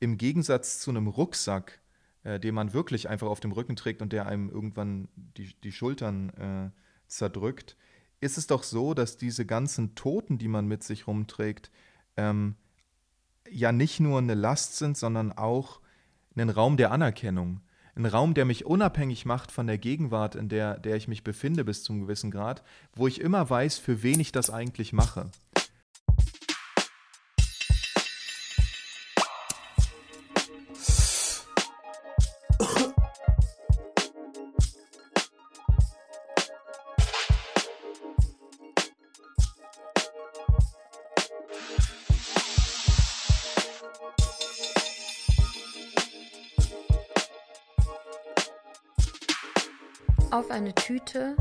im Gegensatz zu einem Rucksack, äh, den man wirklich einfach auf dem Rücken trägt und der einem irgendwann die, die Schultern äh, zerdrückt, ist es doch so, dass diese ganzen Toten, die man mit sich rumträgt, ähm, ja nicht nur eine Last sind, sondern auch einen Raum der Anerkennung. Ein Raum, der mich unabhängig macht von der Gegenwart, in der, der ich mich befinde bis zum gewissen Grad, wo ich immer weiß, für wen ich das eigentlich mache. Tüte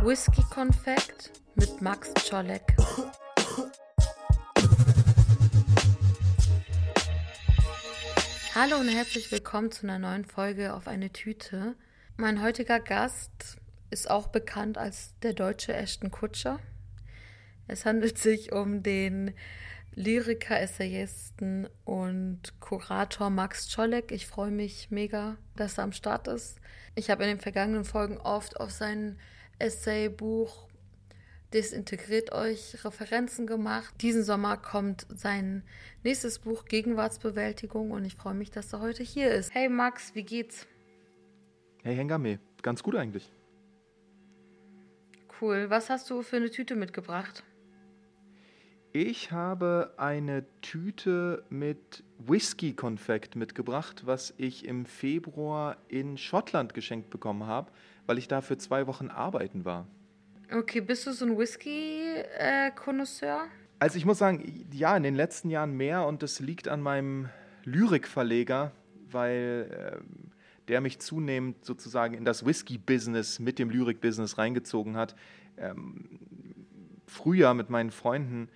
Whisky-Konfekt mit Max Czolek. Hallo und herzlich willkommen zu einer neuen Folge auf eine Tüte. Mein heutiger Gast ist auch bekannt als der deutsche Ashton Kutscher. Es handelt sich um den Lyriker, Essayisten und Kurator Max Czolek. Ich freue mich mega, dass er am Start ist. Ich habe in den vergangenen Folgen oft auf sein Essaybuch Desintegriert euch Referenzen gemacht. Diesen Sommer kommt sein nächstes Buch Gegenwartsbewältigung und ich freue mich, dass er heute hier ist. Hey Max, wie geht's? Hey Hengame, ganz gut eigentlich. Cool. Was hast du für eine Tüte mitgebracht? Ich habe eine Tüte mit Whisky-Konfekt mitgebracht, was ich im Februar in Schottland geschenkt bekommen habe, weil ich da für zwei Wochen arbeiten war. Okay, bist du so ein Whisky-Konnoisseur? also ich muss sagen, ja, in den letzten Jahren mehr und das liegt an meinem Lyrikverleger, weil äh, der mich zunehmend sozusagen in das Whisky-Business mit dem Lyrik-Business reingezogen hat. Ähm, früher mit meinen Freunden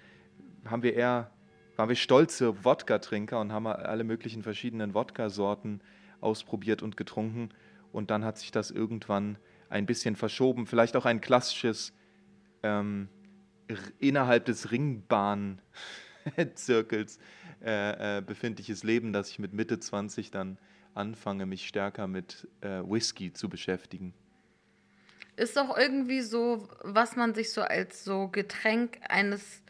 haben wir eher, waren wir stolze Wodka-Trinker und haben alle möglichen verschiedenen Wodka-Sorten ausprobiert und getrunken. Und dann hat sich das irgendwann ein bisschen verschoben. Vielleicht auch ein klassisches ähm, innerhalb des Ringbahn-Zirkels äh, äh, befindliches Leben, dass ich mit Mitte 20 dann anfange, mich stärker mit äh, Whisky zu beschäftigen. Ist doch irgendwie so, was man sich so als so Getränk eines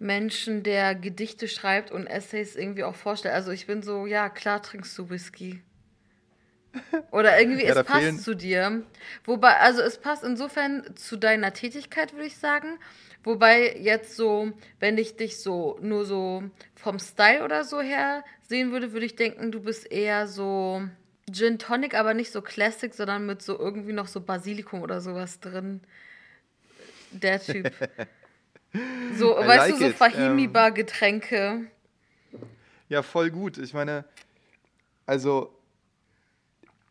Menschen, der Gedichte schreibt und Essays irgendwie auch vorstellt. Also ich bin so, ja, klar trinkst du Whisky. Oder irgendwie, ja, es passt fehlen... zu dir. Wobei, also es passt insofern zu deiner Tätigkeit, würde ich sagen. Wobei jetzt so, wenn ich dich so nur so vom Style oder so her sehen würde, würde ich denken, du bist eher so Gin Tonic, aber nicht so Classic, sondern mit so irgendwie noch so Basilikum oder sowas drin. Der Typ. So, I weißt like du, so Fahimi-Bar-Getränke. Ja, voll gut. Ich meine, also,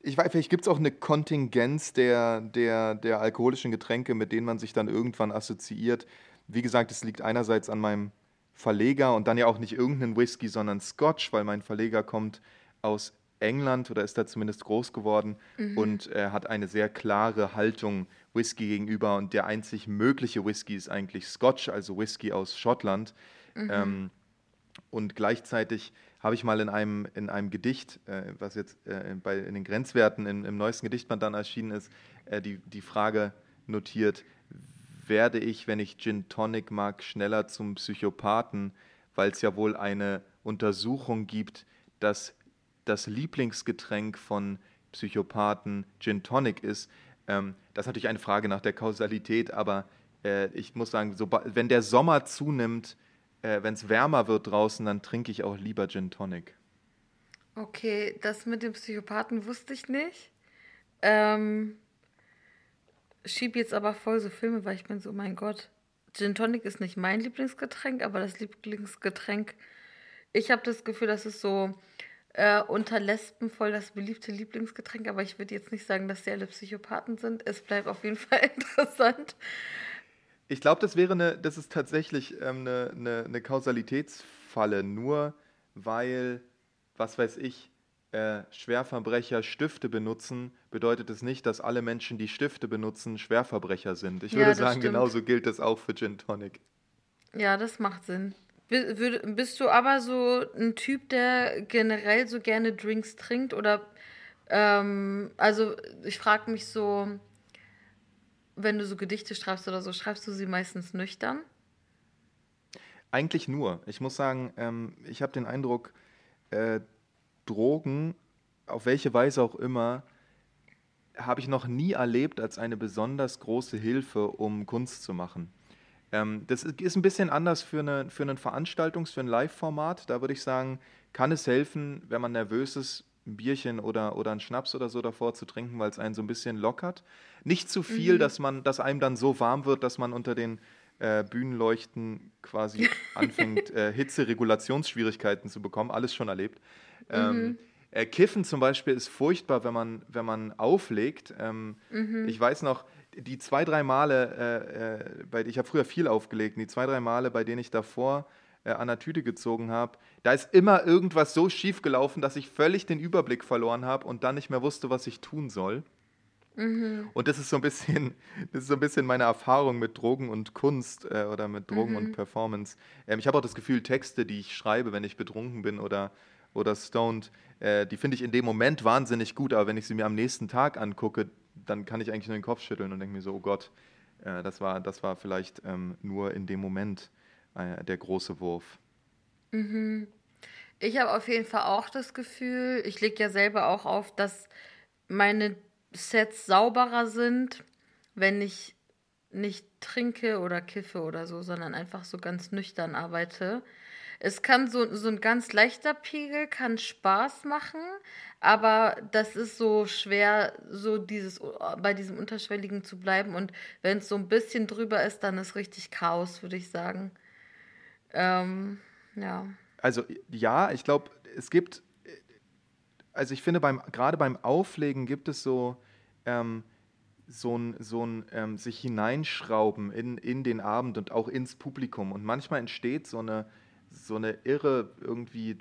ich weiß, vielleicht gibt es auch eine Kontingenz der, der, der alkoholischen Getränke, mit denen man sich dann irgendwann assoziiert. Wie gesagt, es liegt einerseits an meinem Verleger und dann ja auch nicht irgendeinen Whisky, sondern Scotch, weil mein Verleger kommt aus England oder ist da zumindest groß geworden mhm. und äh, hat eine sehr klare Haltung Whisky gegenüber. Und der einzig mögliche Whisky ist eigentlich Scotch, also Whisky aus Schottland. Mhm. Ähm, und gleichzeitig habe ich mal in einem, in einem Gedicht, äh, was jetzt äh, bei, in den Grenzwerten in, im neuesten Gedichtband dann erschienen ist, äh, die, die Frage notiert, werde ich, wenn ich Gin Tonic mag, schneller zum Psychopathen, weil es ja wohl eine Untersuchung gibt, dass das Lieblingsgetränk von Psychopathen Gin Tonic ist. Ähm, das ist natürlich eine Frage nach der Kausalität, aber äh, ich muss sagen, so, wenn der Sommer zunimmt, äh, wenn es wärmer wird draußen, dann trinke ich auch lieber Gin Tonic. Okay, das mit dem Psychopathen wusste ich nicht. Ähm, schieb jetzt aber voll so Filme, weil ich bin so, mein Gott, Gin Tonic ist nicht mein Lieblingsgetränk, aber das Lieblingsgetränk, ich habe das Gefühl, das ist so äh, unter Lesben voll das beliebte Lieblingsgetränk, aber ich würde jetzt nicht sagen, dass sie alle Psychopathen sind. Es bleibt auf jeden Fall interessant. Ich glaube, das wäre eine, das ist tatsächlich ähm, eine, eine, eine, Kausalitätsfalle, nur weil, was weiß ich, äh, Schwerverbrecher Stifte benutzen, bedeutet es nicht, dass alle Menschen, die Stifte benutzen, Schwerverbrecher sind. Ich würde ja, sagen, stimmt. genauso gilt das auch für Gin Tonic. Ja, das macht Sinn. Bist du aber so ein Typ, der generell so gerne Drinks trinkt? Oder, ähm, also ich frage mich so, wenn du so Gedichte schreibst oder so, schreibst du sie meistens nüchtern? Eigentlich nur. Ich muss sagen, ähm, ich habe den Eindruck, äh, Drogen, auf welche Weise auch immer, habe ich noch nie erlebt als eine besonders große Hilfe, um Kunst zu machen. Ähm, das ist ein bisschen anders für, eine, für ein Veranstaltungs-, für ein Live-Format. Da würde ich sagen, kann es helfen, wenn man nervös ist, ein Bierchen oder, oder einen Schnaps oder so davor zu trinken, weil es einen so ein bisschen lockert. Nicht zu viel, mhm. dass, man, dass einem dann so warm wird, dass man unter den äh, Bühnenleuchten quasi anfängt, äh, Hitzeregulationsschwierigkeiten zu bekommen. Alles schon erlebt. Ähm, mhm. Äh, Kiffen zum Beispiel ist furchtbar, wenn man, wenn man auflegt. Ähm, mhm. Ich weiß noch, die zwei, drei Male, äh, äh, bei, ich habe früher viel aufgelegt, die zwei, drei Male, bei denen ich davor äh, an der Tüte gezogen habe, da ist immer irgendwas so schief gelaufen, dass ich völlig den Überblick verloren habe und dann nicht mehr wusste, was ich tun soll. Mhm. Und das ist so ein bisschen, das ist so ein bisschen meine Erfahrung mit Drogen und Kunst äh, oder mit Drogen mhm. und Performance. Ähm, ich habe auch das Gefühl, Texte, die ich schreibe, wenn ich betrunken bin oder, oder stoned, äh, die finde ich in dem Moment wahnsinnig gut, aber wenn ich sie mir am nächsten Tag angucke, dann kann ich eigentlich nur den Kopf schütteln und denke mir so, oh Gott, äh, das, war, das war vielleicht ähm, nur in dem Moment äh, der große Wurf. Mhm. Ich habe auf jeden Fall auch das Gefühl, ich lege ja selber auch auf, dass meine Sets sauberer sind, wenn ich nicht trinke oder kiffe oder so, sondern einfach so ganz nüchtern arbeite. Es kann so, so ein ganz leichter Pegel, kann Spaß machen, aber das ist so schwer, so dieses bei diesem Unterschwelligen zu bleiben. Und wenn es so ein bisschen drüber ist, dann ist richtig Chaos, würde ich sagen. Ähm, ja. Also ja, ich glaube, es gibt, also ich finde, beim, gerade beim Auflegen gibt es so, ähm, so ein, so ein ähm, sich hineinschrauben in, in den Abend und auch ins Publikum. Und manchmal entsteht so eine, so eine irre irgendwie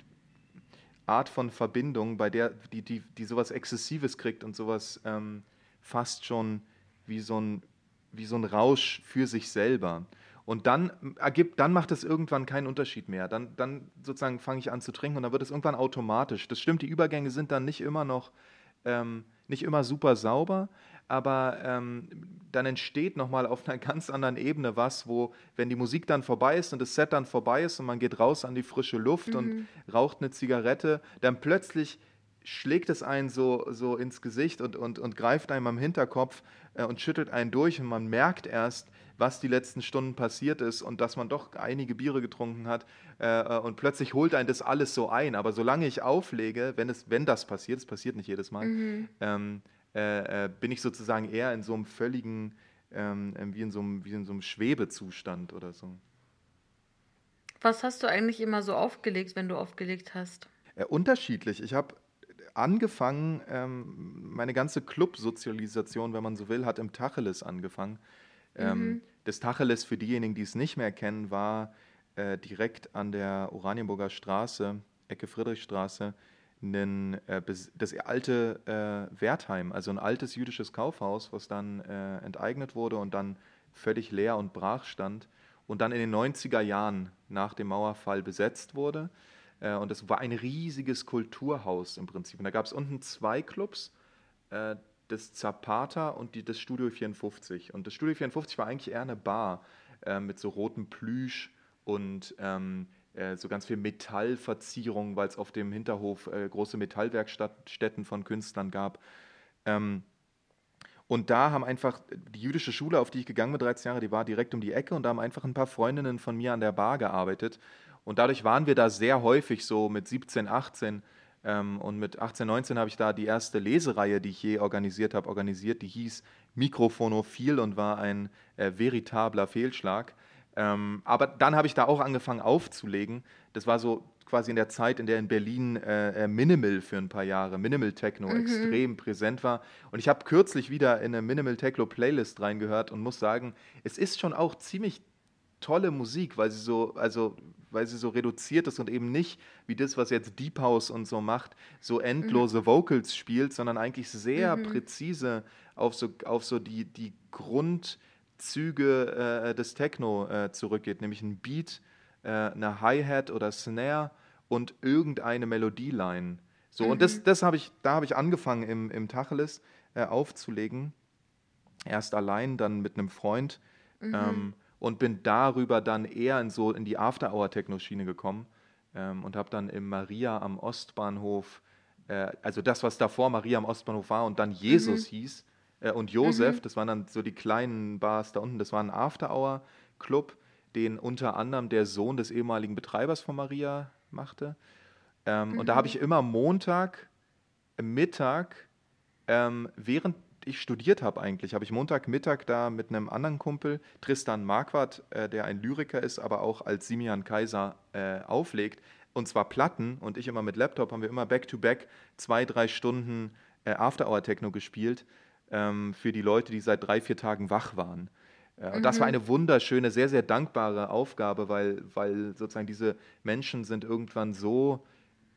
Art von Verbindung, bei der die, die, die sowas Exzessives kriegt und sowas ähm, fast schon wie so, ein, wie so ein Rausch für sich selber. Und dann ergibt, dann macht es irgendwann keinen Unterschied mehr. Dann, dann sozusagen fange ich an zu trinken und dann wird es irgendwann automatisch. Das stimmt, die Übergänge sind dann nicht immer noch, ähm, nicht immer super sauber, aber ähm, dann entsteht nochmal auf einer ganz anderen Ebene was, wo, wenn die Musik dann vorbei ist und das Set dann vorbei ist und man geht raus an die frische Luft mhm. und raucht eine Zigarette, dann plötzlich schlägt es einen so, so ins Gesicht und, und, und greift einem am Hinterkopf äh, und schüttelt einen durch und man merkt erst, was die letzten Stunden passiert ist und dass man doch einige Biere getrunken hat äh, äh und plötzlich holt einen das alles so ein. Aber solange ich auflege, wenn, es, wenn das passiert, es passiert nicht jedes Mal, mhm. ähm, äh, äh, bin ich sozusagen eher in so einem völligen, ähm, ähm, wie, in so einem, wie in so einem Schwebezustand oder so. Was hast du eigentlich immer so aufgelegt, wenn du aufgelegt hast? Äh, unterschiedlich. Ich habe angefangen, ähm, meine ganze Clubsozialisation, wenn man so will, hat im Tacheles angefangen. Ähm, mhm. Das Tacheles, für diejenigen, die es nicht mehr kennen, war äh, direkt an der Oranienburger Straße, Ecke Friedrichstraße, einen, äh, das alte äh, Wertheim, also ein altes jüdisches Kaufhaus, was dann äh, enteignet wurde und dann völlig leer und brach stand und dann in den 90er Jahren nach dem Mauerfall besetzt wurde. Äh, und es war ein riesiges Kulturhaus im Prinzip. Und da gab es unten zwei Clubs, äh, das Zapata und die, das Studio 54. Und das Studio 54 war eigentlich eher eine Bar äh, mit so rotem Plüsch und ähm, äh, so ganz viel Metallverzierung, weil es auf dem Hinterhof äh, große Metallwerkstätten von Künstlern gab. Ähm, und da haben einfach die jüdische Schule, auf die ich gegangen bin, 13 Jahre, die war direkt um die Ecke und da haben einfach ein paar Freundinnen von mir an der Bar gearbeitet. Und dadurch waren wir da sehr häufig so mit 17, 18. Ähm, und mit 18, 19 habe ich da die erste Lesereihe, die ich je organisiert habe, organisiert. Die hieß Mikrofonophil und war ein äh, veritabler Fehlschlag. Ähm, aber dann habe ich da auch angefangen aufzulegen. Das war so quasi in der Zeit, in der in Berlin äh, äh Minimal für ein paar Jahre, Minimal Techno mhm. extrem präsent war. Und ich habe kürzlich wieder in eine Minimal Techno Playlist reingehört und muss sagen, es ist schon auch ziemlich tolle Musik, weil sie so, also weil sie so reduziert ist und eben nicht wie das, was jetzt Deep House und so macht, so endlose mhm. Vocals spielt, sondern eigentlich sehr mhm. präzise auf so, auf so die, die Grund, Züge äh, des Techno äh, zurückgeht, nämlich ein Beat, äh, eine Hi-Hat oder Snare und irgendeine Melodieline. So, und das, das habe ich, da habe ich angefangen im, im Tacheles äh, aufzulegen. Erst allein, dann mit einem Freund. Ähm, und bin darüber dann eher in so in die After-Hour-Techno-Schiene gekommen ähm, und habe dann im Maria am Ostbahnhof, äh, also das, was davor Maria am Ostbahnhof war und dann Jesus hieß äh, und Josef, das waren dann so die kleinen Bars da unten, das war ein After-Hour-Club, den unter anderem der Sohn des ehemaligen Betreibers von Maria machte. Ähm, Und da habe ich immer Montag, äh, Mittag, ähm, während ich studiert habe eigentlich, habe ich Montagmittag da mit einem anderen Kumpel, Tristan Marquardt, äh, der ein Lyriker ist, aber auch als Simian Kaiser äh, auflegt, und zwar Platten und ich immer mit Laptop, haben wir immer back-to-back zwei, drei Stunden äh, After-Hour-Techno gespielt ähm, für die Leute, die seit drei, vier Tagen wach waren. Äh, Und das war eine wunderschöne, sehr, sehr dankbare Aufgabe, weil, weil sozusagen diese Menschen sind irgendwann so,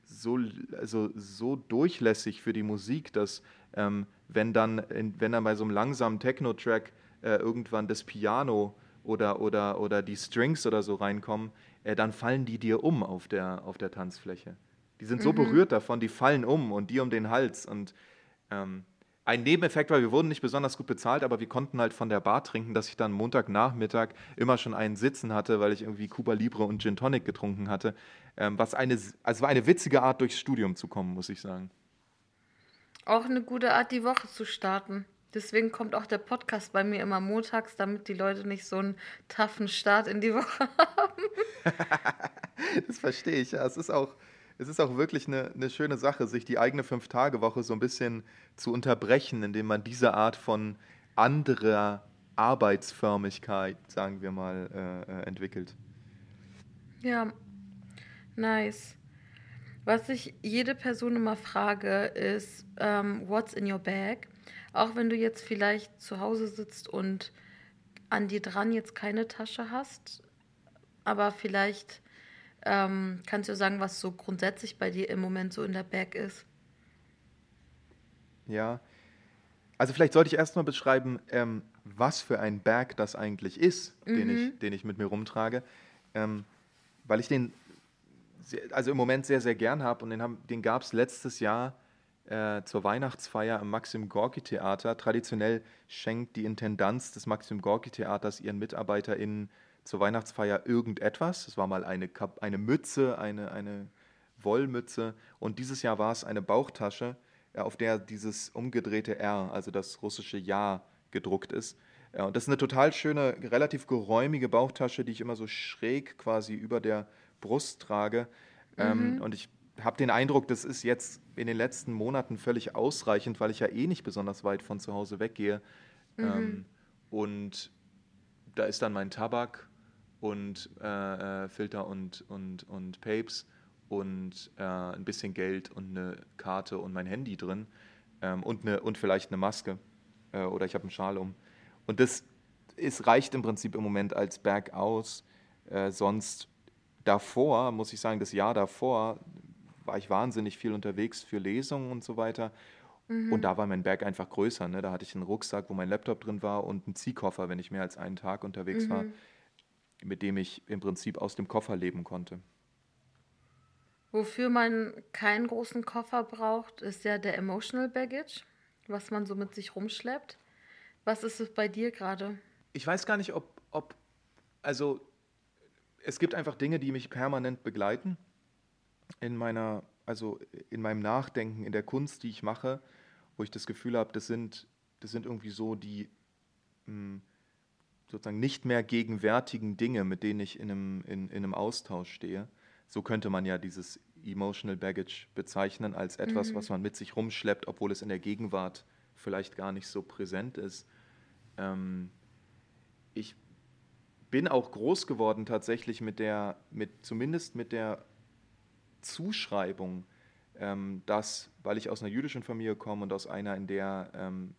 so, also so durchlässig für die Musik, dass ähm, wenn, dann, in, wenn dann bei so einem langsamen Techno-Track äh, irgendwann das Piano oder, oder, oder die Strings oder so reinkommen, äh, dann fallen die dir um auf der, auf der Tanzfläche. Die sind so berührt davon, die fallen um und die um den Hals. Und ähm, ein Nebeneffekt war, wir wurden nicht besonders gut bezahlt, aber wir konnten halt von der Bar trinken, dass ich dann Montagnachmittag immer schon einen Sitzen hatte, weil ich irgendwie Cuba Libre und Gin Tonic getrunken hatte. Ähm, was eine, also war eine witzige Art, durchs Studium zu kommen, muss ich sagen. Auch eine gute Art, die Woche zu starten. Deswegen kommt auch der Podcast bei mir immer montags, damit die Leute nicht so einen taffen Start in die Woche haben. Das verstehe ich, ja. Es ist auch, es ist auch wirklich eine, eine schöne Sache, sich die eigene Fünf-Tage-Woche so ein bisschen zu unterbrechen, indem man diese Art von anderer Arbeitsförmigkeit, sagen wir mal, äh, äh, entwickelt. Ja, nice. Was ich jede Person immer frage, ist, ähm, what's in your bag? Auch wenn du jetzt vielleicht zu Hause sitzt und an dir dran jetzt keine Tasche hast, aber vielleicht ähm, kannst du sagen, was so grundsätzlich bei dir im Moment so in der Bag ist. Ja. Also vielleicht sollte ich erstmal beschreiben, ähm, was für ein Bag das eigentlich ist, den, ich, den ich mit mir rumtrage. Ähm, weil ich den sehr, also im Moment sehr, sehr gern habe und den, haben- den gab es letztes Jahr äh, zur Weihnachtsfeier im Maxim Gorki Theater. Traditionell schenkt die Intendanz des Maxim Gorki Theaters ihren MitarbeiterInnen zur Weihnachtsfeier irgendetwas. Es war mal eine, Kap eine Mütze, eine, eine Wollmütze und dieses Jahr war es eine Bauchtasche, äh, auf der dieses umgedrehte R, also das russische Ja, gedruckt ist. Ja, und das ist eine total schöne, relativ geräumige Bauchtasche, die ich immer so schräg quasi über der Brust trage. Ähm, und ich habe den Eindruck, das ist jetzt in den letzten Monaten völlig ausreichend, weil ich ja eh nicht besonders weit von zu Hause weggehe. Ähm, und da ist dann mein Tabak und äh, äh, Filter und, und, und Papes und äh, ein bisschen Geld und eine Karte und mein Handy drin ähm, und, eine, und vielleicht eine Maske äh, oder ich habe einen Schal um. Und das ist, reicht im Prinzip im Moment als Berg aus. Äh, sonst davor, muss ich sagen, das Jahr davor war ich wahnsinnig viel unterwegs für Lesungen und so weiter. Und da war mein Berg einfach größer. Ne? Da hatte ich einen Rucksack, wo mein Laptop drin war und einen Ziehkoffer, wenn ich mehr als einen Tag unterwegs war, mit dem ich im Prinzip aus dem Koffer leben konnte. Wofür man keinen großen Koffer braucht, ist ja der Emotional Baggage, was man so mit sich rumschleppt. Was ist es bei dir gerade? Ich weiß gar nicht, ob, ob, also es gibt einfach Dinge, die mich permanent begleiten in meiner, also in meinem Nachdenken, in der Kunst, die ich mache, wo ich das Gefühl habe, das sind, das sind irgendwie so die mh, sozusagen nicht mehr gegenwärtigen Dinge, mit denen ich in einem, in, in einem Austausch stehe. So könnte man ja dieses Emotional Baggage bezeichnen als etwas, was man mit sich rumschleppt, obwohl es in der Gegenwart vielleicht gar nicht so präsent ist. Ähm, ich bin auch groß geworden tatsächlich mit der, mit, zumindest mit der Zuschreibung, ähm, dass, weil ich aus einer jüdischen Familie komme und aus einer, in der ähm,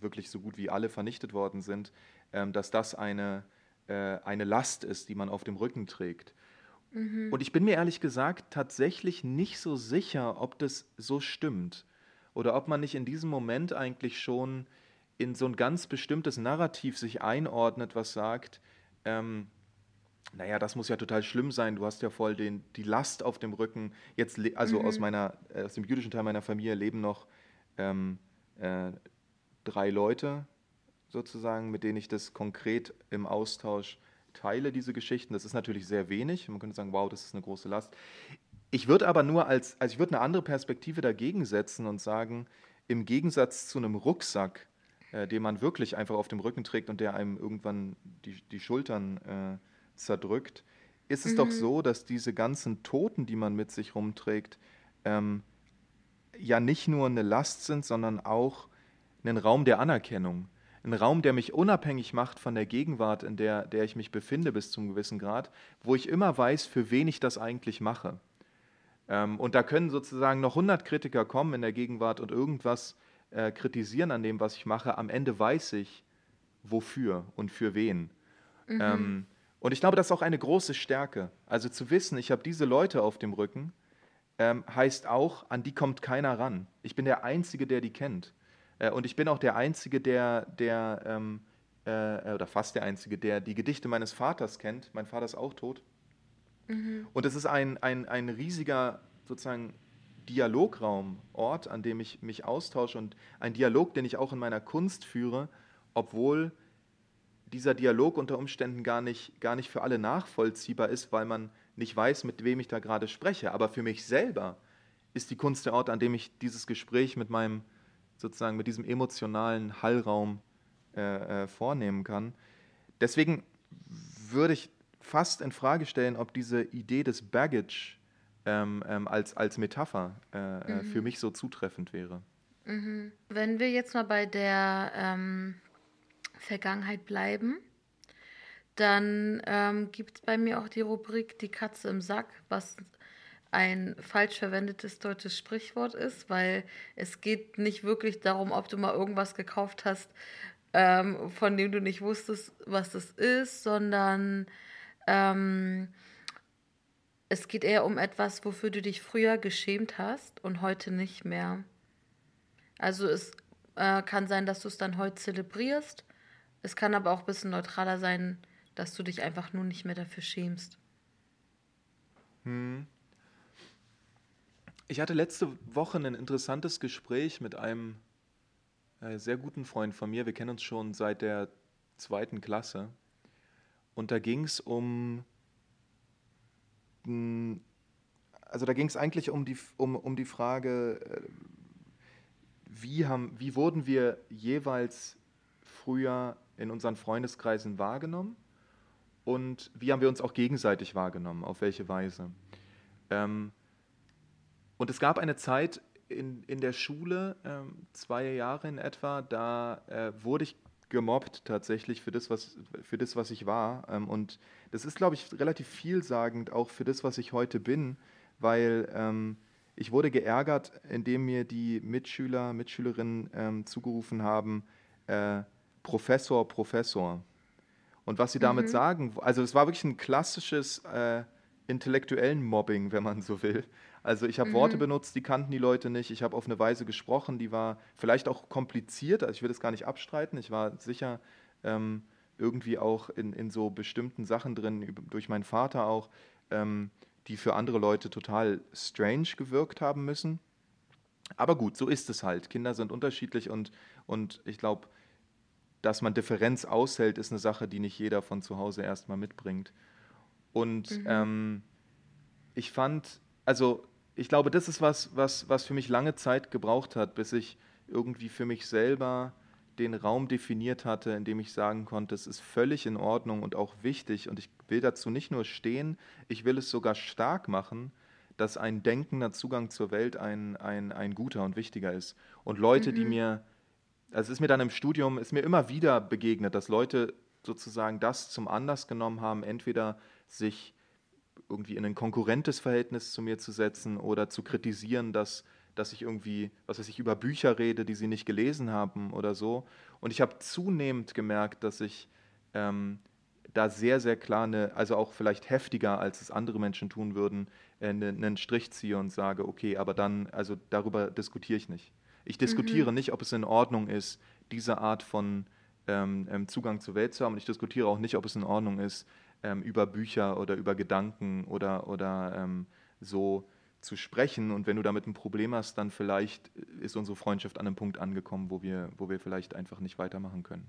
wirklich so gut wie alle vernichtet worden sind, dass das eine, äh, eine Last ist, die man auf dem Rücken trägt. Und ich bin mir ehrlich gesagt tatsächlich nicht so sicher, ob das so stimmt. Oder ob man nicht in diesem Moment eigentlich schon in so ein ganz bestimmtes Narrativ sich einordnet, was sagt, ähm, naja, das muss ja total schlimm sein, du hast ja voll den, die Last auf dem Rücken. Jetzt, also mhm. aus, meiner, äh, aus dem jüdischen Teil meiner Familie leben noch ähm, äh, drei Leute sozusagen, mit denen ich das konkret im Austausch teile, diese Geschichten. Das ist natürlich sehr wenig. Man könnte sagen, wow, das ist eine große Last. Ich würde aber nur als, also ich würde eine andere Perspektive dagegen setzen und sagen, im Gegensatz zu einem Rucksack, äh, den man wirklich einfach auf dem Rücken trägt und der einem irgendwann die, die Schultern äh, zerdrückt, ist es mhm. doch so, dass diese ganzen Toten, die man mit sich rumträgt, ähm, ja nicht nur eine Last sind, sondern auch einen Raum der Anerkennung. Ein Raum, der mich unabhängig macht von der Gegenwart, in der, der ich mich befinde bis zum gewissen Grad, wo ich immer weiß, für wen ich das eigentlich mache. Ähm, und da können sozusagen noch 100 Kritiker kommen in der Gegenwart und irgendwas äh, kritisieren an dem, was ich mache. Am Ende weiß ich, wofür und für wen. Mhm. Ähm, und ich glaube, das ist auch eine große Stärke. Also zu wissen, ich habe diese Leute auf dem Rücken, ähm, heißt auch, an die kommt keiner ran. Ich bin der Einzige, der die kennt. Äh, und ich bin auch der Einzige, der, der ähm, äh, oder fast der Einzige, der die Gedichte meines Vaters kennt. Mein Vater ist auch tot. Mhm. Und es ist ein, ein, ein riesiger, sozusagen, Dialograum, Ort, an dem ich mich austausche und ein Dialog, den ich auch in meiner Kunst führe, obwohl dieser Dialog unter Umständen gar nicht, gar nicht für alle nachvollziehbar ist, weil man nicht weiß, mit wem ich da gerade spreche. Aber für mich selber ist die Kunst der Ort, an dem ich dieses Gespräch mit meinem, sozusagen mit diesem emotionalen Hallraum äh, äh, vornehmen kann. Deswegen würde ich fast in Frage stellen, ob diese Idee des Baggage ähm, ähm, als, als Metapher äh, äh mhm. für mich so zutreffend wäre. Mhm. Wenn wir jetzt mal bei der ähm, Vergangenheit bleiben, dann ähm, gibt es bei mir auch die Rubrik Die Katze im Sack, was ein falsch verwendetes deutsches Sprichwort ist, weil es geht nicht wirklich darum, ob du mal irgendwas gekauft hast, ähm, von dem du nicht wusstest, was das ist, sondern ähm, es geht eher um etwas, wofür du dich früher geschämt hast und heute nicht mehr. Also es äh, kann sein, dass du es dann heute zelebrierst es kann aber auch ein bisschen neutraler sein, dass du dich einfach nur nicht mehr dafür schämst. Hm. Ich hatte letzte Woche ein interessantes Gespräch mit einem äh, sehr guten Freund von mir. Wir kennen uns schon seit der zweiten Klasse. Und da ging es um, also da ging es eigentlich um die, um, um die Frage, äh, wie, haben, wie wurden wir jeweils früher in unseren Freundeskreisen wahrgenommen und wie haben wir uns auch gegenseitig wahrgenommen, auf welche Weise. Ähm, und es gab eine Zeit in, in der Schule, ähm, zwei Jahre in etwa, da äh, wurde ich gemobbt tatsächlich für das, was, für das, was ich war. Ähm, und das ist, glaube ich, relativ vielsagend auch für das, was ich heute bin, weil ähm, ich wurde geärgert, indem mir die Mitschüler, Mitschülerinnen ähm, zugerufen haben, äh, Professor, Professor. Und was sie damit mhm. sagen, also es war wirklich ein klassisches äh, intellektuellen Mobbing, wenn man so will. Also ich habe mhm. Worte benutzt, die kannten die Leute nicht. Ich habe auf eine Weise gesprochen, die war vielleicht auch kompliziert. Also ich will das gar nicht abstreiten. Ich war sicher ähm, irgendwie auch in, in so bestimmten Sachen drin, durch meinen Vater auch, ähm, die für andere Leute total strange gewirkt haben müssen. Aber gut, so ist es halt. Kinder sind unterschiedlich und, und ich glaube, dass man Differenz aushält, ist eine Sache, die nicht jeder von zu Hause erstmal mitbringt. Und mhm. ähm, ich fand, also ich glaube, das ist was, was, was für mich lange Zeit gebraucht hat, bis ich irgendwie für mich selber den Raum definiert hatte, in dem ich sagen konnte, es ist völlig in Ordnung und auch wichtig und ich will dazu nicht nur stehen, ich will es sogar stark machen, dass ein denkender Zugang zur Welt ein, ein, ein guter und wichtiger ist. Und Leute, mhm. die mir also es ist mir dann im Studium, ist mir immer wieder begegnet, dass Leute sozusagen das zum Anlass genommen haben, entweder sich irgendwie in ein konkurrentes Verhältnis zu mir zu setzen oder zu kritisieren, dass, dass ich irgendwie, was weiß ich, über Bücher rede, die sie nicht gelesen haben oder so. Und ich habe zunehmend gemerkt, dass ich ähm, da sehr, sehr klar, eine, also auch vielleicht heftiger, als es andere Menschen tun würden, äh, einen Strich ziehe und sage, okay, aber dann, also darüber diskutiere ich nicht. Ich diskutiere mhm. nicht, ob es in Ordnung ist, diese Art von ähm, ähm, Zugang zur Welt zu haben. Und ich diskutiere auch nicht, ob es in Ordnung ist, ähm, über Bücher oder über Gedanken oder, oder ähm, so zu sprechen. Und wenn du damit ein Problem hast, dann vielleicht ist unsere Freundschaft an einem Punkt angekommen, wo wir, wo wir vielleicht einfach nicht weitermachen können.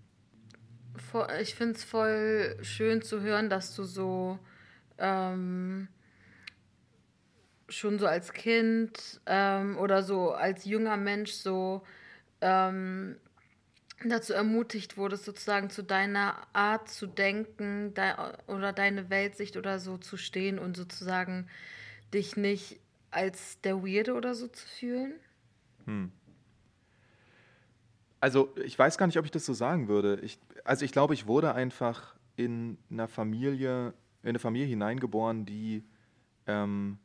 Ich finde es voll schön zu hören, dass du so ähm, schon so als Kind ähm, oder so als junger Mensch so ähm, dazu ermutigt wurdest, sozusagen zu deiner Art zu denken de oder deine Weltsicht oder so zu stehen und sozusagen dich nicht als der Weirde oder so zu fühlen? Hm. Also ich weiß gar nicht, ob ich das so sagen würde. Ich, also ich glaube, ich wurde einfach in einer Familie, in eine Familie hineingeboren, die, ähm,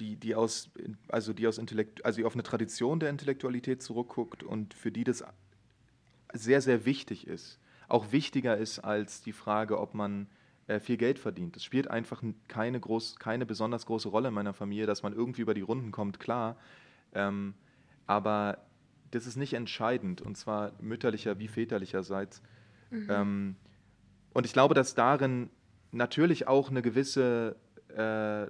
die, die aus, also die aus Intellekt, also die auf eine Tradition der Intellektualität zurückguckt und für die das sehr, sehr wichtig ist. Auch wichtiger ist als die Frage, ob man äh, viel Geld verdient. Es spielt einfach keine, groß, keine besonders große Rolle in meiner Familie, dass man irgendwie über die Runden kommt, klar. Ähm, aber das ist nicht entscheidend, und zwar mütterlicher wie väterlicherseits. Mhm. Ähm, und ich glaube, dass darin natürlich auch eine gewisse äh,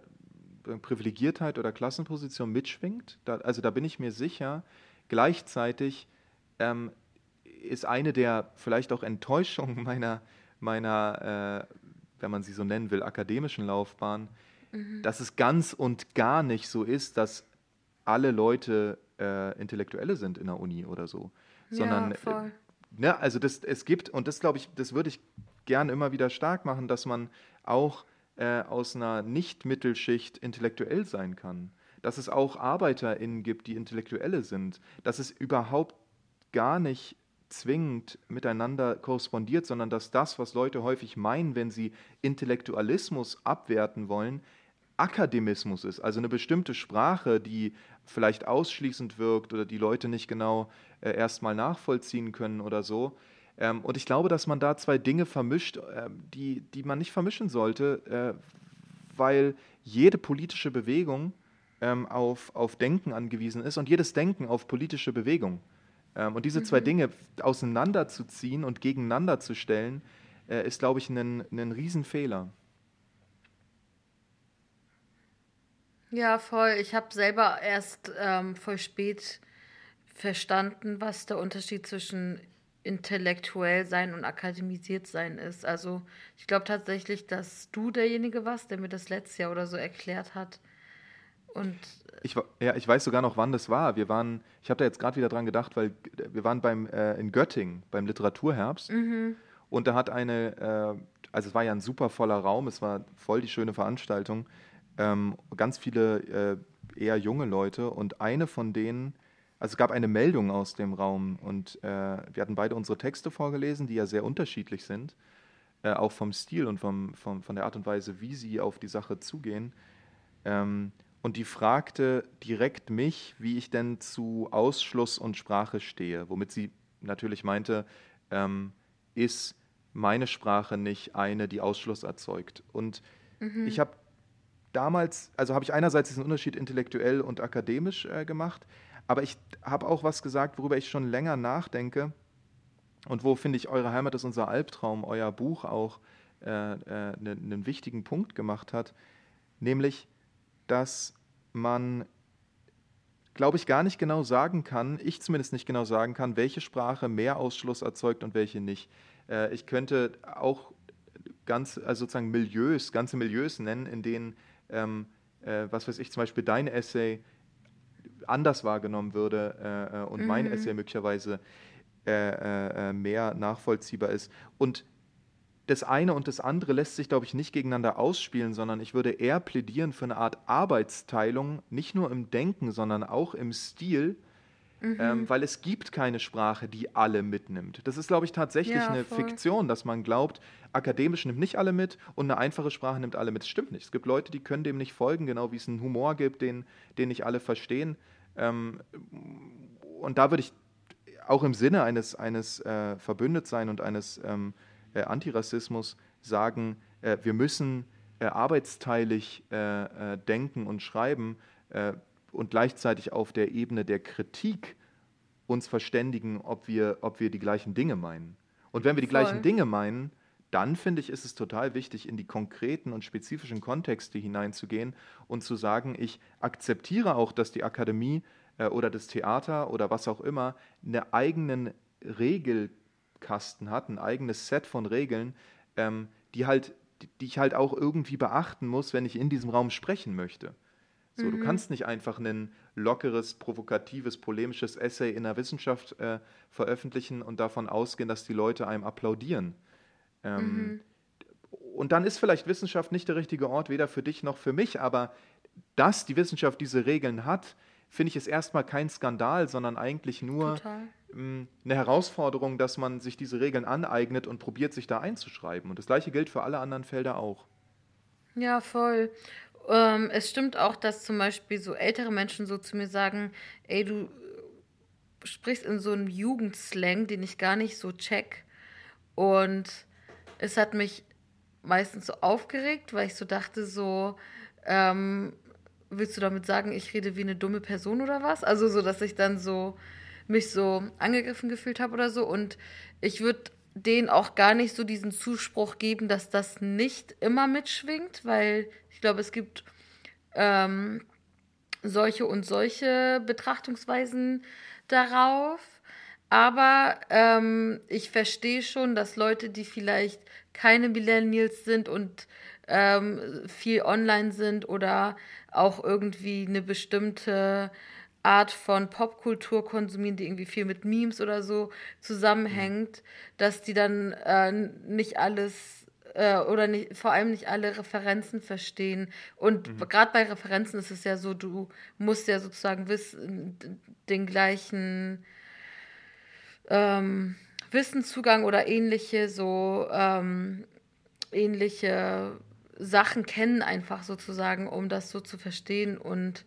Privilegiertheit oder Klassenposition mitschwingt. Da, also da bin ich mir sicher. Gleichzeitig ähm, ist eine der vielleicht auch Enttäuschungen meiner, meiner äh, wenn man sie so nennen will, akademischen Laufbahn, mhm. dass es ganz und gar nicht so ist, dass alle Leute äh, Intellektuelle sind in der Uni oder so. Sondern, ja. Äh, ne, also das, es gibt, und das glaube ich, das würde ich gern immer wieder stark machen, dass man auch äh, aus einer Nicht-Mittelschicht intellektuell sein kann. Dass es auch ArbeiterInnen gibt, die Intellektuelle sind. Dass es überhaupt gar nicht zwingend miteinander korrespondiert, sondern dass das, was Leute häufig meinen, wenn sie Intellektualismus abwerten wollen, Akademismus ist, also eine bestimmte Sprache, die vielleicht ausschließend wirkt oder die Leute nicht genau äh, erstmal nachvollziehen können oder so. Ähm, und ich glaube, dass man da zwei Dinge vermischt, äh, die, die man nicht vermischen sollte, äh, weil jede politische Bewegung ähm, auf, auf Denken angewiesen ist und jedes Denken auf politische Bewegung. Ähm, und diese mhm. zwei Dinge auseinanderzuziehen und gegeneinander zu stellen, äh, ist, glaube ich, ein, ein Riesenfehler. Ja, voll. Ich habe selber erst ähm, voll spät verstanden, was der Unterschied zwischen intellektuell sein und akademisiert sein ist. Also ich glaube tatsächlich, dass du derjenige warst, der mir das letztes Jahr oder so erklärt hat. Und ich, ja, ich weiß sogar noch, wann das war. Wir waren, ich habe da jetzt gerade wieder dran gedacht, weil wir waren beim, äh, in Göttingen beim Literaturherbst mhm. und da hat eine, äh, also es war ja ein super voller Raum, es war voll die schöne Veranstaltung, ähm, ganz viele äh, eher junge Leute und eine von denen, also es gab eine Meldung aus dem Raum und äh, wir hatten beide unsere Texte vorgelesen, die ja sehr unterschiedlich sind, äh, auch vom Stil und vom, vom, von der Art und Weise, wie sie auf die Sache zugehen. Ähm, und die fragte direkt mich, wie ich denn zu Ausschluss und Sprache stehe, womit sie natürlich meinte, ähm, ist meine Sprache nicht eine, die Ausschluss erzeugt. Und mhm. ich habe damals, also habe ich einerseits diesen Unterschied intellektuell und akademisch äh, gemacht, aber ich habe auch was gesagt, worüber ich schon länger nachdenke und wo, finde ich, Eure Heimat ist unser Albtraum, euer Buch auch einen äh, äh, ne, wichtigen Punkt gemacht hat, nämlich, dass man, glaube ich, gar nicht genau sagen kann, ich zumindest nicht genau sagen kann, welche Sprache mehr Ausschluss erzeugt und welche nicht. Äh, ich könnte auch ganz, also sozusagen Milieus, ganze Milieus nennen, in denen, ähm, äh, was weiß ich, zum Beispiel dein Essay anders wahrgenommen würde äh, äh und mhm. mein Essay möglicherweise äh, äh, mehr nachvollziehbar ist. Und das eine und das andere lässt sich, glaube ich, nicht gegeneinander ausspielen, sondern ich würde eher plädieren für eine Art Arbeitsteilung, nicht nur im Denken, sondern auch im Stil, mhm. ähm, weil es gibt keine Sprache, die alle mitnimmt. Das ist, glaube ich, tatsächlich ja, eine voll. Fiktion, dass man glaubt, akademisch nimmt nicht alle mit und eine einfache Sprache nimmt alle mit. Das stimmt nicht. Es gibt Leute, die können dem nicht folgen, genau wie es einen Humor gibt, den, den nicht alle verstehen. Ähm, und da würde ich auch im Sinne eines, eines äh, Verbündetsein und eines ähm, äh, Antirassismus sagen, äh, wir müssen äh, arbeitsteilig äh, äh, denken und schreiben und gleichzeitig auf der Ebene der Kritik uns verständigen, ob wir, ob wir die gleichen Dinge meinen. Und wenn wir die Voll. gleichen Dinge meinen, dann finde ich, ist es total wichtig, in die konkreten und spezifischen Kontexte hineinzugehen und zu sagen, ich akzeptiere auch, dass die Akademie äh, oder das Theater oder was auch immer einen eigenen Regelkasten hat, ein eigenes Set von Regeln, ähm, die halt, die, die ich halt auch irgendwie beachten muss, wenn ich in diesem Raum sprechen möchte. So, mhm. Du kannst nicht einfach ein lockeres, provokatives, polemisches Essay in der Wissenschaft äh, veröffentlichen und davon ausgehen, dass die Leute einem applaudieren. Ähm, mhm. Und dann ist vielleicht Wissenschaft nicht der richtige Ort, weder für dich noch für mich, aber dass die Wissenschaft diese Regeln hat, finde ich, ist erstmal kein Skandal, sondern eigentlich nur ähm, eine Herausforderung, dass man sich diese Regeln aneignet und probiert, sich da einzuschreiben. Und das gleiche gilt für alle anderen Felder auch. Ja, voll. Ähm, es stimmt auch, dass zum Beispiel so ältere Menschen so zu mir sagen, ey, du sprichst in so einem Jugendslang, den ich gar nicht so check. Und es hat mich meistens so aufgeregt, weil ich so dachte, so, ähm, willst du damit sagen, ich rede wie eine dumme Person oder was? Also so, dass ich dann so mich so angegriffen gefühlt habe oder so. Und ich würde denen auch gar nicht so diesen Zuspruch geben, dass das nicht immer mitschwingt, weil ich glaube, es gibt ähm, solche und solche Betrachtungsweisen darauf. Aber ähm, ich verstehe schon, dass Leute, die vielleicht keine Millennials sind und ähm, viel online sind oder auch irgendwie eine bestimmte Art von Popkultur konsumieren, die irgendwie viel mit Memes oder so zusammenhängt, dass die dann äh, nicht alles äh, oder nicht, vor allem nicht alle Referenzen verstehen. Und mhm. gerade bei Referenzen ist es ja so, du musst ja sozusagen wissen, den gleichen ähm, Wissenszugang oder ähnliche so ähm, ähnliche Sachen kennen einfach sozusagen, um das so zu verstehen. Und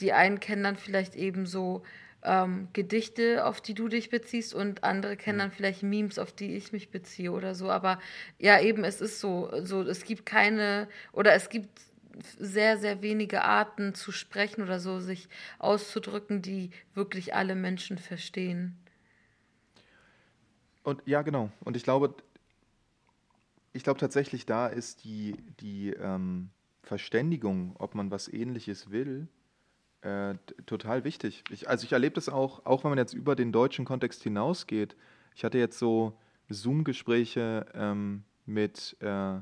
die einen kennen dann vielleicht eben so ähm, Gedichte, auf die du dich beziehst, und andere kennen mhm. dann vielleicht Memes, auf die ich mich beziehe oder so. Aber ja, eben, es ist so, so es gibt keine oder es gibt sehr, sehr wenige Arten zu sprechen oder so, sich auszudrücken, die wirklich alle Menschen verstehen. Und ja, genau. Und ich glaube, ich glaube tatsächlich, da ist die, die ähm, Verständigung, ob man was ähnliches will, äh, total wichtig. Ich, also ich erlebe das auch, auch wenn man jetzt über den deutschen Kontext hinausgeht. Ich hatte jetzt so Zoom-Gespräche ähm, mit, äh,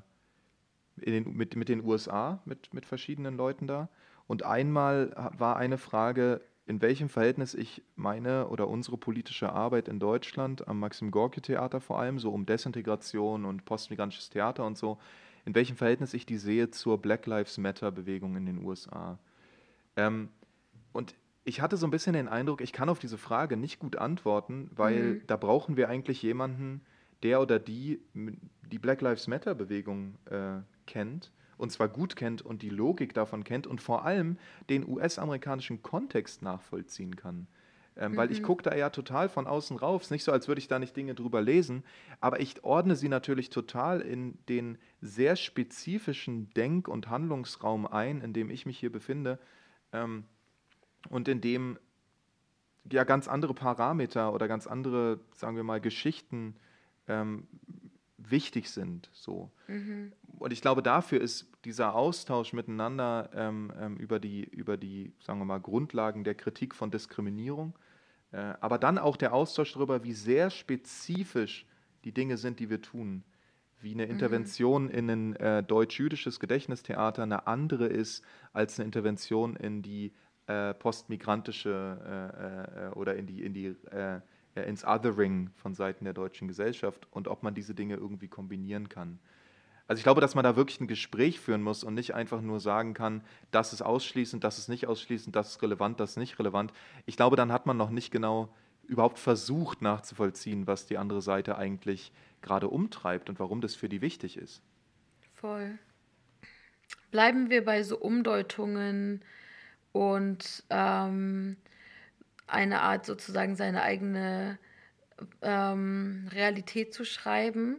den, mit, mit den USA, mit, mit verschiedenen Leuten da. Und einmal war eine Frage, in welchem Verhältnis ich meine oder unsere politische Arbeit in Deutschland am Maxim Gorki Theater vor allem, so um Desintegration und postmigrantisches Theater und so, in welchem Verhältnis ich die sehe zur Black Lives Matter Bewegung in den USA. Ähm, und ich hatte so ein bisschen den Eindruck, ich kann auf diese Frage nicht gut antworten, weil mhm. da brauchen wir eigentlich jemanden, der oder die die Black Lives Matter Bewegung äh, kennt und zwar gut kennt und die Logik davon kennt und vor allem den US-amerikanischen Kontext nachvollziehen kann. Ähm, mhm. Weil ich mhm. gucke da ja total von außen rauf. Es ist nicht so, als würde ich da nicht Dinge drüber lesen, aber ich ordne sie natürlich total in den sehr spezifischen Denk- und Handlungsraum ein, in dem ich mich hier befinde ähm, und in dem ja ganz andere Parameter oder ganz andere, sagen wir mal, Geschichten ähm, wichtig sind. So. Mhm. Und ich glaube, dafür ist dieser Austausch miteinander ähm, ähm, über, die, über die, sagen wir mal, Grundlagen der Kritik von Diskriminierung, äh, aber dann auch der Austausch darüber, wie sehr spezifisch die Dinge sind, die wir tun. Wie eine mhm. Intervention mhm. in ein äh, deutsch-jüdisches Gedächtnistheater eine andere ist als eine Intervention in die äh, postmigrantische äh, äh, oder in die, in die äh, ins Othering von Seiten der deutschen Gesellschaft und ob man diese Dinge irgendwie kombinieren kann. Also ich glaube, dass man da wirklich ein Gespräch führen muss und nicht einfach nur sagen kann, das ist ausschließend, das ist nicht ausschließend, das ist relevant, das ist nicht relevant. Ich glaube, dann hat man noch nicht genau überhaupt versucht nachzuvollziehen, was die andere Seite eigentlich gerade umtreibt und warum das für die wichtig ist. Voll. Bleiben wir bei so Umdeutungen und ähm, eine Art sozusagen seine eigene ähm, Realität zu schreiben.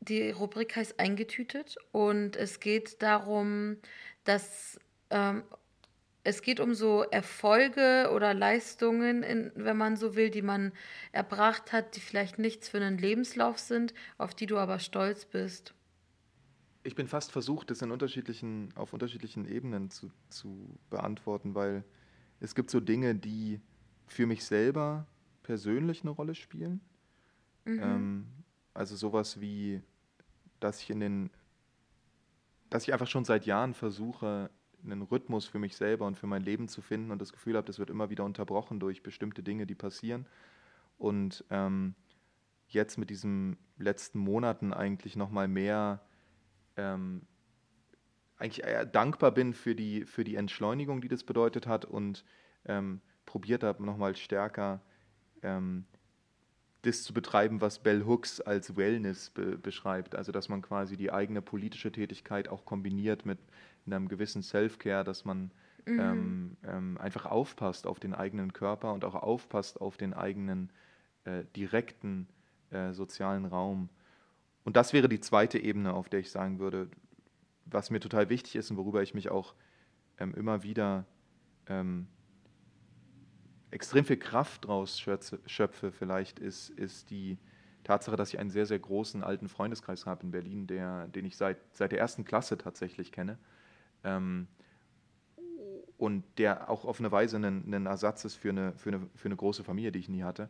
Die Rubrik heißt Eingetütet und es geht darum, dass ähm, es geht um so Erfolge oder Leistungen, in, wenn man so will, die man erbracht hat, die vielleicht nichts für einen Lebenslauf sind, auf die du aber stolz bist. Ich bin fast versucht, das in unterschiedlichen, auf unterschiedlichen Ebenen zu, zu beantworten, weil es gibt so Dinge, die für mich selber persönlich eine Rolle spielen. Mhm. Ähm, also sowas wie, dass ich in den, dass ich einfach schon seit Jahren versuche, einen Rhythmus für mich selber und für mein Leben zu finden und das Gefühl habe, das wird immer wieder unterbrochen durch bestimmte Dinge, die passieren. Und ähm, jetzt mit diesen letzten Monaten eigentlich nochmal mehr ähm, eigentlich dankbar bin für die, für die Entschleunigung, die das bedeutet hat und ähm, probiert habe, nochmal stärker ähm, das zu betreiben, was Bell Hooks als Wellness be beschreibt. Also, dass man quasi die eigene politische Tätigkeit auch kombiniert mit einem gewissen Self-Care, dass man mhm. ähm, ähm, einfach aufpasst auf den eigenen Körper und auch aufpasst auf den eigenen äh, direkten äh, sozialen Raum. Und das wäre die zweite Ebene, auf der ich sagen würde, was mir total wichtig ist und worüber ich mich auch ähm, immer wieder ähm, extrem viel Kraft draus schöpfe, vielleicht ist, ist die Tatsache, dass ich einen sehr, sehr großen alten Freundeskreis habe in Berlin, der, den ich seit, seit der ersten Klasse tatsächlich kenne. Ähm, und der auch auf eine Weise ein, ein Ersatz ist für eine, für, eine, für eine große Familie, die ich nie hatte.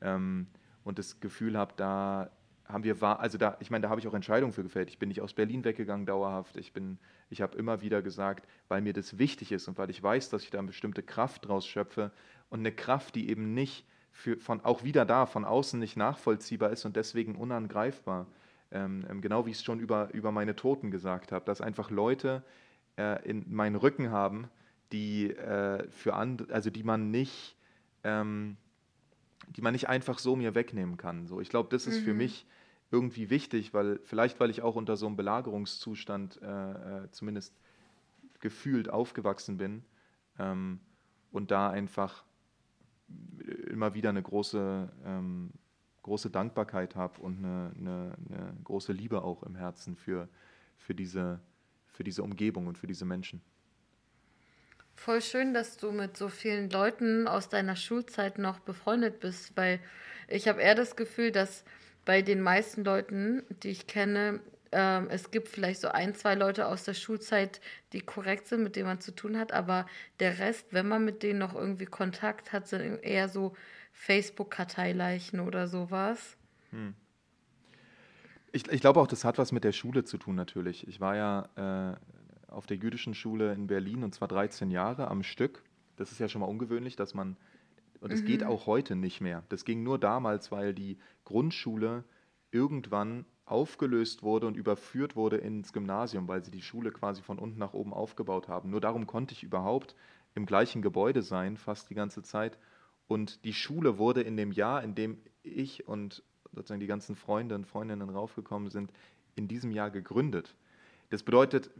Ähm, und das Gefühl habe, da haben wir, also da, ich meine, da habe ich auch Entscheidungen für gefällt. Ich bin nicht aus Berlin weggegangen dauerhaft. Ich bin, ich habe immer wieder gesagt, weil mir das wichtig ist und weil ich weiß, dass ich da eine bestimmte Kraft draus schöpfe und eine Kraft, die eben nicht für, von, auch wieder da, von außen nicht nachvollziehbar ist und deswegen unangreifbar. Ähm, ähm genau wie ich es schon über, über meine Toten gesagt habe, dass einfach Leute, äh, in meinen Rücken haben, die äh, für and also die man nicht, ähm, die man nicht einfach so mir wegnehmen kann. So, ich glaube, das ist mhm. für mich irgendwie wichtig, weil vielleicht, weil ich auch unter so einem Belagerungszustand äh, äh, zumindest gefühlt aufgewachsen bin ähm, und da einfach immer wieder eine große, ähm, große Dankbarkeit habe und eine, eine, eine, große Liebe auch im Herzen für, für diese für diese Umgebung und für diese Menschen. Voll schön, dass du mit so vielen Leuten aus deiner Schulzeit noch befreundet bist, weil ich habe eher das Gefühl, dass bei den meisten Leuten, die ich kenne, äh, es gibt vielleicht so ein, zwei Leute aus der Schulzeit, die korrekt sind, mit denen man zu tun hat, aber der Rest, wenn man mit denen noch irgendwie Kontakt hat, sind eher so Facebook-Karteileichen oder sowas. Hm. Ich, ich glaube auch, das hat was mit der Schule zu tun natürlich. Ich war ja äh, auf der jüdischen Schule in Berlin und zwar 13 Jahre am Stück. Das ist ja schon mal ungewöhnlich, dass man, und es mhm. geht auch heute nicht mehr. Das ging nur damals, weil die Grundschule irgendwann aufgelöst wurde und überführt wurde ins Gymnasium, weil sie die Schule quasi von unten nach oben aufgebaut haben. Nur darum konnte ich überhaupt im gleichen Gebäude sein, fast die ganze Zeit. Und die Schule wurde in dem Jahr, in dem ich und sozusagen die ganzen Freunde und Freundinnen raufgekommen sind, in diesem Jahr gegründet. Das bedeutet,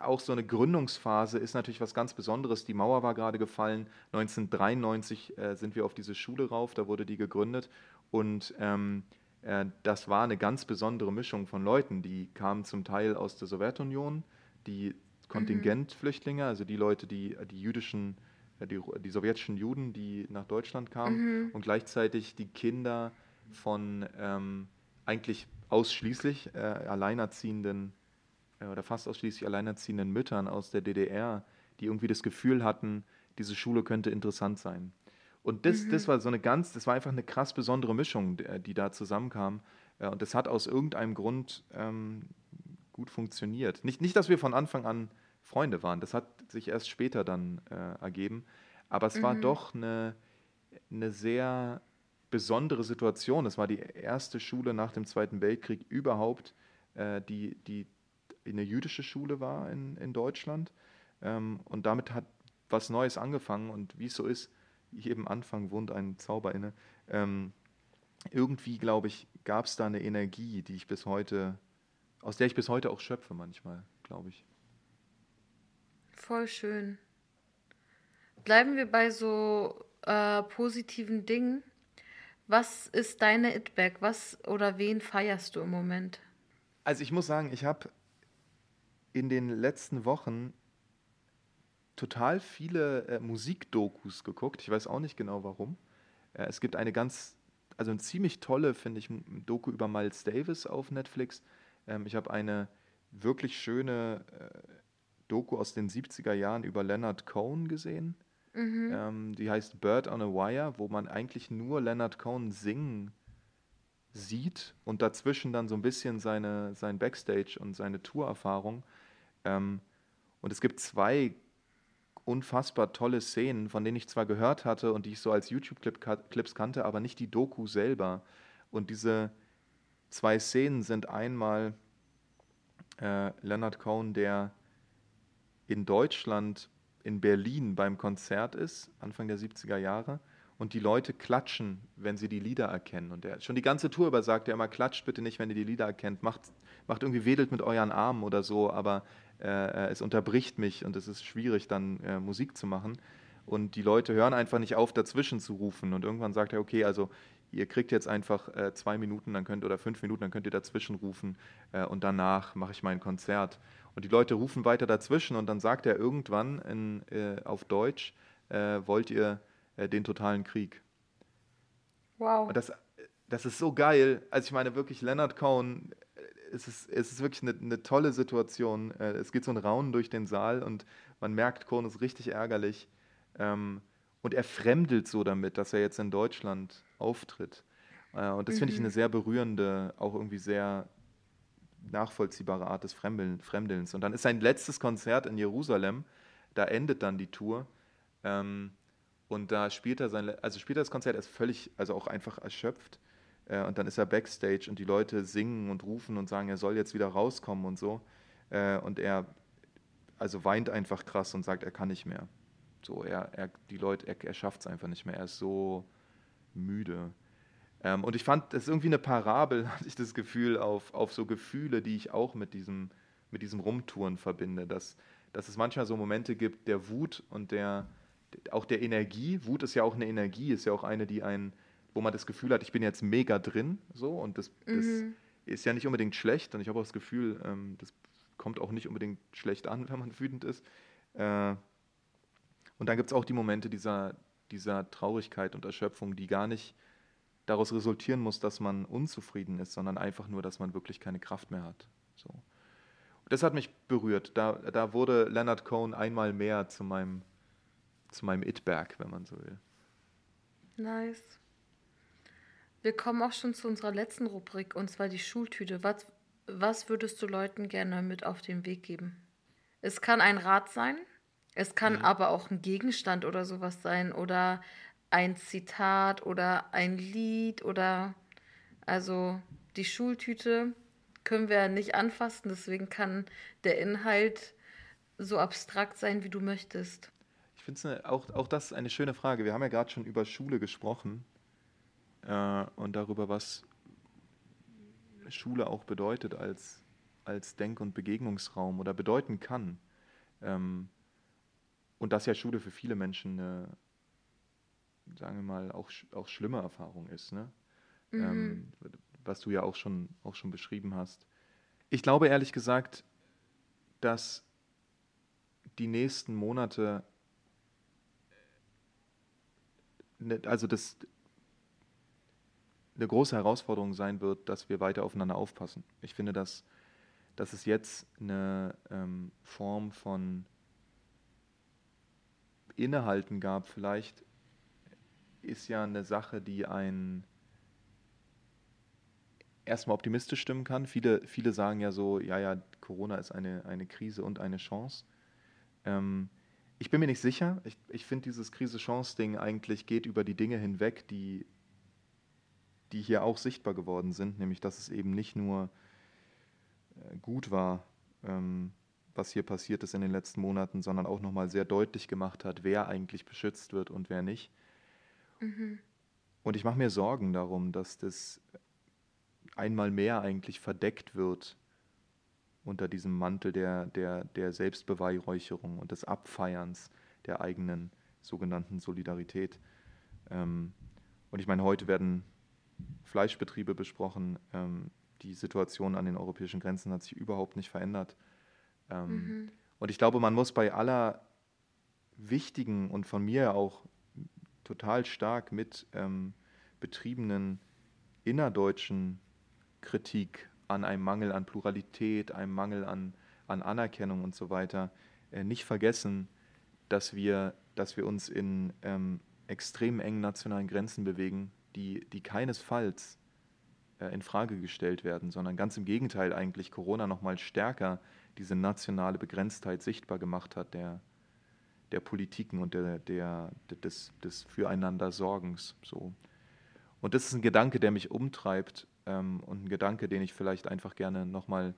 auch so eine Gründungsphase ist natürlich was ganz Besonderes. Die Mauer war gerade gefallen. 1993 äh, sind wir auf diese Schule rauf, da wurde die gegründet. Und ähm, äh, das war eine ganz besondere Mischung von Leuten. Die kamen zum Teil aus der Sowjetunion, die Kontingentflüchtlinge, also die Leute, die die jüdischen, äh, die, die sowjetischen Juden, die nach Deutschland kamen, mhm. und gleichzeitig die Kinder von ähm, eigentlich ausschließlich äh, alleinerziehenden oder fast ausschließlich alleinerziehenden Müttern aus der DDR, die irgendwie das Gefühl hatten, diese Schule könnte interessant sein. Und das, mhm. das war so eine ganz, das war einfach eine krass besondere Mischung, die da zusammenkam. Äh, und das hat aus irgendeinem Grund ähm, gut funktioniert. Nicht, nicht, dass wir von Anfang an Freunde waren, das hat sich erst später dann äh, ergeben. Aber es mhm. war doch eine, eine sehr besondere Situation. Es war die erste Schule nach dem Zweiten Weltkrieg überhaupt, äh, die, die eine jüdische Schule war in, in Deutschland. Ähm, und damit hat was Neues angefangen. Und wie es so ist, jedem Anfang wohnt ein Zauber inne. Ähm, irgendwie, glaube ich, gab es da eine Energie, die ich bis heute, aus der ich bis heute auch schöpfe manchmal, glaube ich. Voll schön. Bleiben wir bei so äh, positiven Dingen. Was ist deine It-Back? Was oder wen feierst du im Moment? Also ich muss sagen, ich habe in den letzten Wochen total viele äh, Musikdokus geguckt. Ich weiß auch nicht genau warum. Äh, es gibt eine ganz, also eine ziemlich tolle, finde ich, Doku über Miles Davis auf Netflix. Ähm, ich habe eine wirklich schöne äh, Doku aus den 70er Jahren über Leonard Cohen gesehen. Mhm. Ähm, die heißt Bird on a Wire, wo man eigentlich nur Leonard Cohen singen sieht und dazwischen dann so ein bisschen seine, sein Backstage und seine Tourerfahrung. Ähm, und es gibt zwei unfassbar tolle Szenen, von denen ich zwar gehört hatte und die ich so als YouTube-Clips kannte, aber nicht die Doku selber. Und diese zwei Szenen sind einmal äh, Leonard Cohen, der in Deutschland, in Berlin beim Konzert ist, Anfang der 70er Jahre, und die Leute klatschen, wenn sie die Lieder erkennen. Und er schon die ganze Tour über sagt er immer, klatscht bitte nicht, wenn ihr die Lieder erkennt, macht, macht irgendwie wedelt mit euren Armen oder so, aber äh, es unterbricht mich und es ist schwierig, dann äh, Musik zu machen. Und die Leute hören einfach nicht auf, dazwischen zu rufen. Und irgendwann sagt er, okay, also ihr kriegt jetzt einfach äh, zwei Minuten dann könnt, oder fünf Minuten, dann könnt ihr dazwischen rufen äh, und danach mache ich mein Konzert. Und die Leute rufen weiter dazwischen und dann sagt er irgendwann in, äh, auf Deutsch, äh, wollt ihr den totalen Krieg? Wow. Und das, das ist so geil. Also ich meine wirklich, Leonard Cohen es ist, es ist wirklich eine, eine tolle Situation. Äh, es geht so ein Raunen durch den Saal und man merkt, Kohn ist richtig ärgerlich. Ähm, und er fremdelt so damit, dass er jetzt in Deutschland auftritt. Äh, und das mhm. finde ich mhm. eine sehr berührende, auch irgendwie sehr nachvollziehbare Art des Fremdelns. Und dann ist sein letztes Konzert in Jerusalem, da endet dann die Tour. Ähm, und da spielt er sein, also spielt er das Konzert, er ist völlig, also auch einfach erschöpft. Äh, und dann ist er backstage und die Leute singen und rufen und sagen, er soll jetzt wieder rauskommen und so. Äh, und er also weint einfach krass und sagt, er kann nicht mehr. So, er, er die Leute, er, er schafft es einfach nicht mehr. Er ist so müde. Ähm, und ich fand, das ist irgendwie eine Parabel, hatte ich das Gefühl, auf, auf so Gefühle, die ich auch mit diesem, mit diesem Rumtouren verbinde. Dass, dass es manchmal so Momente gibt der Wut und der, auch der Energie. Wut ist ja auch eine Energie, ist ja auch eine, die einen wo man das Gefühl hat, ich bin jetzt mega drin, so und das, das mhm. ist ja nicht unbedingt schlecht und ich habe auch das Gefühl, ähm, das kommt auch nicht unbedingt schlecht an, wenn man wütend ist. Äh, und dann gibt es auch die Momente dieser, dieser Traurigkeit und Erschöpfung, die gar nicht daraus resultieren muss, dass man unzufrieden ist, sondern einfach nur, dass man wirklich keine Kraft mehr hat. So. Und das hat mich berührt. Da, da wurde Leonard Cohen einmal mehr zu meinem, zu meinem It-Berg, wenn man so will. Nice. Wir kommen auch schon zu unserer letzten Rubrik, und zwar die Schultüte. Was, was würdest du Leuten gerne mit auf den Weg geben? Es kann ein Rat sein, es kann mhm. aber auch ein Gegenstand oder sowas sein oder ein Zitat oder ein Lied oder also die Schultüte können wir nicht anfassen, deswegen kann der Inhalt so abstrakt sein, wie du möchtest. Ich finde ne, auch, auch das eine schöne Frage. Wir haben ja gerade schon über Schule gesprochen äh, und darüber, was Schule auch bedeutet als, als Denk- und Begegnungsraum oder bedeuten kann. Ähm, und dass ja Schule für viele Menschen eine, sagen wir mal, auch, auch schlimme Erfahrung ist, ne? Mhm. Ähm, was du ja auch schon, auch schon beschrieben hast. Ich glaube ehrlich gesagt, dass die nächsten Monate, ne, also das, eine große Herausforderung sein wird, dass wir weiter aufeinander aufpassen. Ich finde, dass, dass es jetzt eine ähm, Form von Innehalten gab, vielleicht ist ja eine Sache, die einen erstmal optimistisch stimmen kann. Viele, viele sagen ja so, ja, ja, Corona ist eine, eine Krise und eine Chance. Ähm, ich bin mir nicht sicher. Ich, ich finde, dieses Krise-Chance-Ding eigentlich geht über die Dinge hinweg, die die hier auch sichtbar geworden sind, nämlich dass es eben nicht nur äh, gut war, ähm, was hier passiert ist in den letzten Monaten, sondern auch nochmal sehr deutlich gemacht hat, wer eigentlich beschützt wird und wer nicht. Mhm. Und ich mache mir Sorgen darum, dass das einmal mehr eigentlich verdeckt wird unter diesem Mantel der, der, der Selbstbeweihräucherung und des Abfeierns der eigenen sogenannten Solidarität. Ähm, und ich meine, heute werden Fleischbetriebe besprochen. Ähm, die Situation an den europäischen Grenzen hat sich überhaupt nicht verändert. Ähm, mhm. Und ich glaube, man muss bei aller wichtigen und von mir auch total stark mit ähm, betriebenen innerdeutschen Kritik an einem Mangel an Pluralität, einem Mangel an, an Anerkennung und so weiter, äh, nicht vergessen, dass wir, dass wir uns in ähm, extrem engen nationalen Grenzen bewegen, die, die keinesfalls äh, in Frage gestellt werden, sondern ganz im Gegenteil eigentlich Corona noch mal stärker diese nationale Begrenztheit sichtbar gemacht hat der, der Politiken und der, der, des, des Füreinander-Sorgens. So. Und das ist ein Gedanke, der mich umtreibt ähm, und ein Gedanke, den ich vielleicht einfach gerne nochmal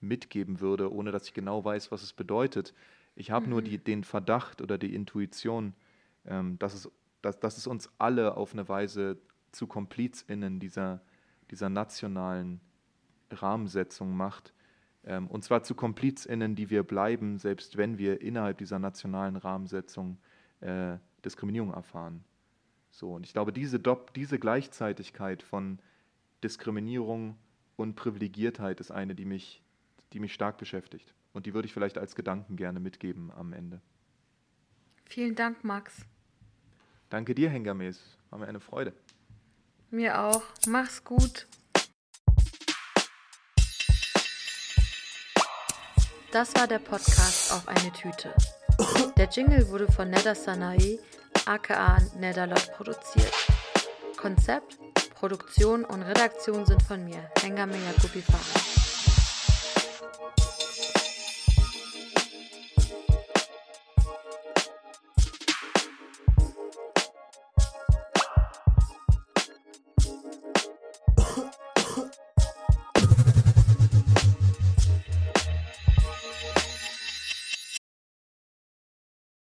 mitgeben würde, ohne dass ich genau weiß, was es bedeutet. Ich habe mhm. nur die, den Verdacht oder die Intuition, ähm, dass, es, dass, dass es uns alle auf eine Weise zu KomplizInnen dieser, dieser nationalen Rahmensetzung macht. Ähm, und zwar zu KomplizInnen, die wir bleiben, selbst wenn wir innerhalb dieser nationalen Rahmensetzung äh, Diskriminierung erfahren. So, und ich glaube, diese, diese Gleichzeitigkeit von Diskriminierung und Privilegiertheit ist eine, die mich, die mich stark beschäftigt. Und die würde ich vielleicht als Gedanken gerne mitgeben am Ende. Vielen Dank, Max. Danke dir, Hengames. War mir eine Freude. Mir auch. Mach's gut. Das war der Podcast auf eine Tüte. Der Jingle wurde von Neda Sanae aka Nedalot produziert. Konzept, Produktion und Redaktion sind von mir, Hengame Yakubi.